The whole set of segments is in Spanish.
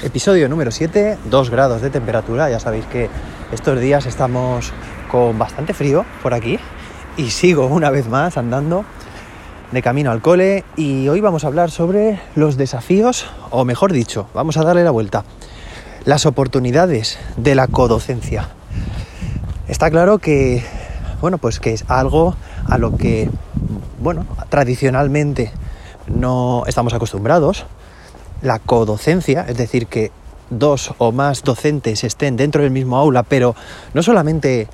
Episodio número 7, 2 grados de temperatura. Ya sabéis que estos días estamos con bastante frío por aquí y sigo una vez más andando de camino al cole y hoy vamos a hablar sobre los desafíos, o mejor dicho, vamos a darle la vuelta, las oportunidades de la codocencia. Está claro que, bueno, pues que es algo a lo que, bueno, tradicionalmente no estamos acostumbrados, la codocencia, es decir, que dos o más docentes estén dentro del mismo aula, pero no solamente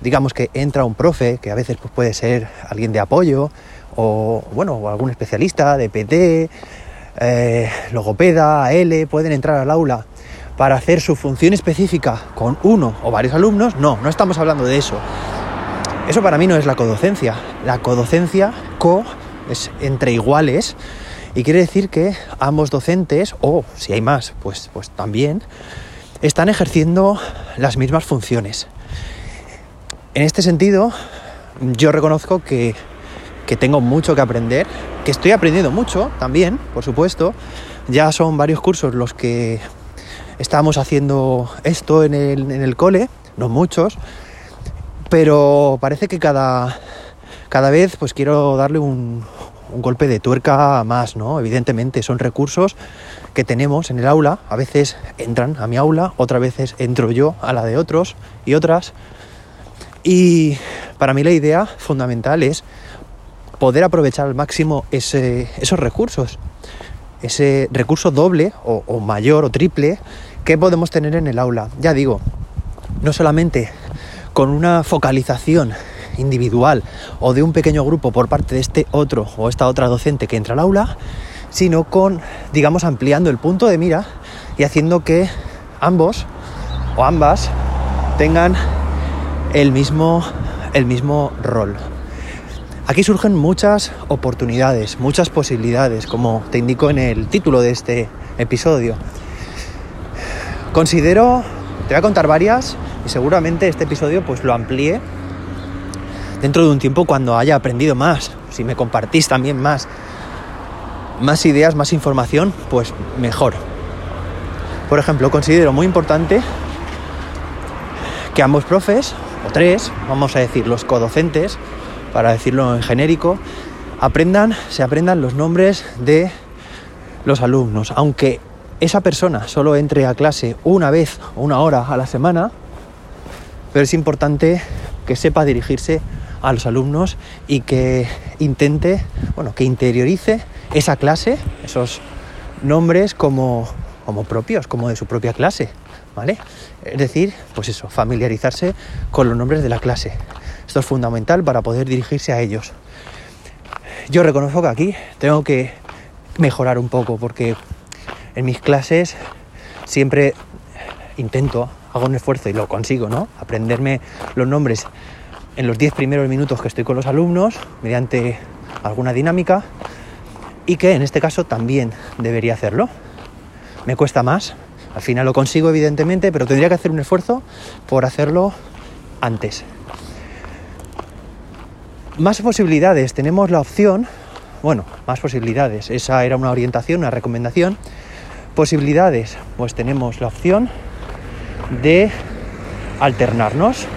digamos que entra un profe, que a veces pues, puede ser alguien de apoyo, o bueno, o algún especialista de PT, eh, logopeda, AL, pueden entrar al aula para hacer su función específica con uno o varios alumnos, no, no estamos hablando de eso. Eso para mí no es la codocencia. La codocencia, co, es entre iguales, y quiere decir que ambos docentes, o si hay más, pues, pues también, están ejerciendo las mismas funciones. En este sentido, yo reconozco que, que tengo mucho que aprender, que estoy aprendiendo mucho también, por supuesto. Ya son varios cursos los que estamos haciendo esto en el, en el cole, no muchos, pero parece que cada, cada vez pues quiero darle un, un golpe de tuerca más, ¿no? Evidentemente son recursos que tenemos en el aula, a veces entran a mi aula, otras veces entro yo a la de otros y otras. Y para mí la idea fundamental es poder aprovechar al máximo esos recursos, ese recurso doble o, o mayor o triple que podemos tener en el aula. Ya digo, no solamente con una focalización individual o de un pequeño grupo por parte de este otro o esta otra docente que entra al aula, sino con, digamos, ampliando el punto de mira y haciendo que ambos o ambas tengan el mismo, el mismo rol. Aquí surgen muchas oportunidades, muchas posibilidades, como te indico en el título de este episodio. Considero, te voy a contar varias y seguramente este episodio pues lo amplíe dentro de un tiempo cuando haya aprendido más, si me compartís también más, más ideas, más información, pues mejor. Por ejemplo, considero muy importante que ambos profes, o tres, vamos a decir los codocentes, para decirlo en genérico, aprendan, se aprendan los nombres de los alumnos, aunque esa persona solo entre a clase una vez o una hora a la semana, pero es importante que sepa dirigirse a los alumnos y que intente, bueno, que interiorice esa clase, esos nombres como, como propios, como de su propia clase, ¿vale? Es decir, pues eso, familiarizarse con los nombres de la clase. Esto es fundamental para poder dirigirse a ellos. Yo reconozco que aquí tengo que mejorar un poco porque en mis clases siempre intento, hago un esfuerzo y lo consigo, ¿no? Aprenderme los nombres en los 10 primeros minutos que estoy con los alumnos mediante alguna dinámica y que en este caso también debería hacerlo. Me cuesta más, al final lo consigo evidentemente, pero tendría que hacer un esfuerzo por hacerlo antes. Más posibilidades, tenemos la opción, bueno, más posibilidades, esa era una orientación, una recomendación. Posibilidades, pues tenemos la opción de alternarnos,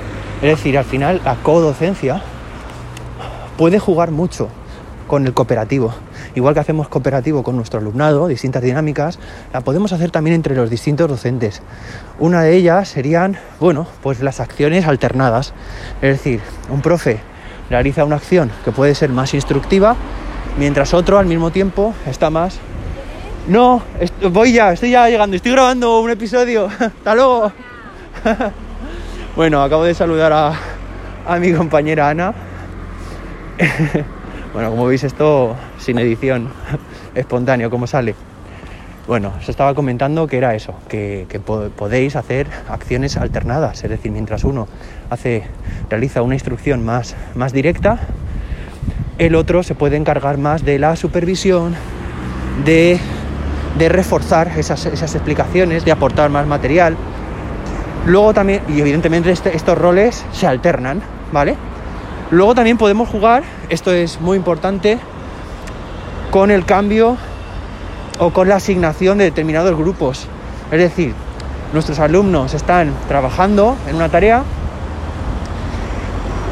es decir, al final la codocencia puede jugar mucho con el cooperativo. Igual que hacemos cooperativo con nuestro alumnado, distintas dinámicas, la podemos hacer también entre los distintos docentes. Una de ellas serían, bueno, pues las acciones alternadas. Es decir, un profe realiza una acción que puede ser más instructiva, mientras otro al mismo tiempo está más... No, voy ya, estoy ya llegando, estoy grabando un episodio. Hasta luego. Bueno, acabo de saludar a, mi compañera Ana. bueno, como veis esto sin edición, espontáneo, como sale. Bueno, os estaba comentando que era eso, que, podéis hacer acciones alternadas, es decir, mientras uno hace, realiza una instrucción más, más directa, el otro se puede encargar más de la supervisión, de, reforzar esas, esas explicaciones, de aportar más material, Luego también, y evidentemente este, estos roles se alternan, ¿vale? Luego también podemos jugar, esto es muy importante, con el cambio o con la asignación de determinados grupos. Es decir, nuestros alumnos están trabajando en una tarea,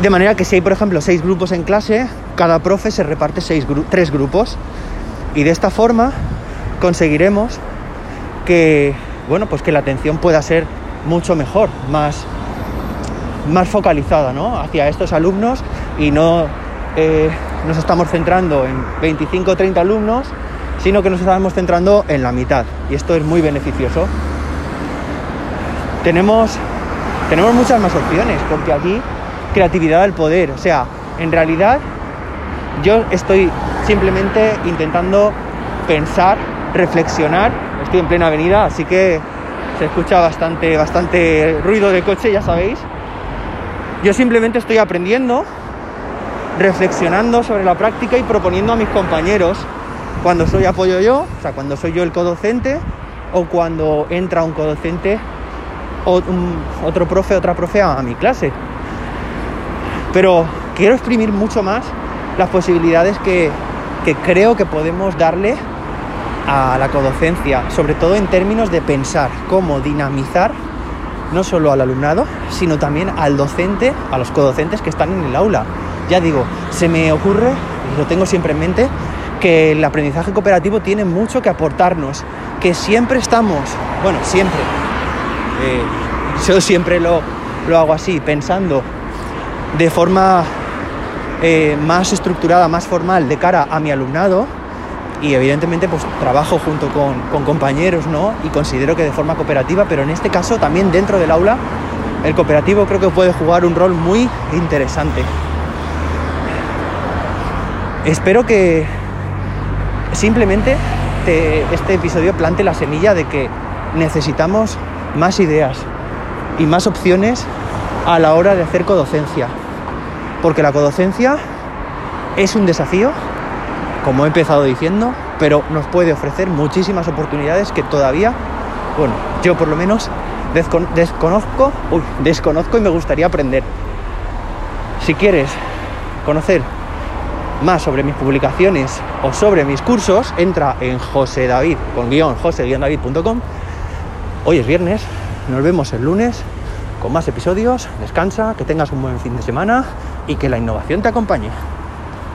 de manera que si hay, por ejemplo, seis grupos en clase, cada profe se reparte seis tres grupos. Y de esta forma conseguiremos que, bueno, pues que la atención pueda ser mucho mejor, más, más focalizada ¿no? hacia estos alumnos y no eh, nos estamos centrando en 25 o 30 alumnos, sino que nos estamos centrando en la mitad. Y esto es muy beneficioso. Tenemos, tenemos muchas más opciones, porque aquí creatividad al poder. O sea, en realidad yo estoy simplemente intentando pensar, reflexionar. Estoy en plena avenida, así que se escucha bastante, bastante ruido de coche, ya sabéis. Yo simplemente estoy aprendiendo, reflexionando sobre la práctica y proponiendo a mis compañeros cuando soy apoyo yo, o sea, cuando soy yo el codocente o cuando entra un codocente o otro profe, otra profe a, mi clase. Pero quiero exprimir mucho más las posibilidades que, que creo que podemos darle a la codocencia, sobre todo en términos de pensar cómo dinamizar no solo al alumnado, sino también al docente, a los codocentes que están en el aula. Ya digo, se me ocurre, y lo tengo siempre en mente, que el aprendizaje cooperativo tiene mucho que aportarnos, que siempre estamos, bueno, siempre, eh, yo siempre lo, hago así, pensando de forma eh, más estructurada, más formal de cara a mi alumnado, y evidentemente pues trabajo junto con, compañeros, ¿no? Y considero que de forma cooperativa, pero en este caso también dentro del aula, el cooperativo creo que puede jugar un rol muy interesante. Espero que simplemente este episodio plante la semilla de que necesitamos más ideas y más opciones a la hora de hacer codocencia. Porque la codocencia es un desafío como he empezado diciendo, pero nos puede ofrecer muchísimas oportunidades que todavía, bueno, yo por lo menos desconozco, desconozco y me gustaría aprender. Si quieres conocer más sobre mis publicaciones o sobre mis cursos, entra en José con guion josé-david.com. Hoy es viernes, nos vemos el lunes con más episodios. Descansa, que tengas un buen fin de semana y que la innovación te acompañe.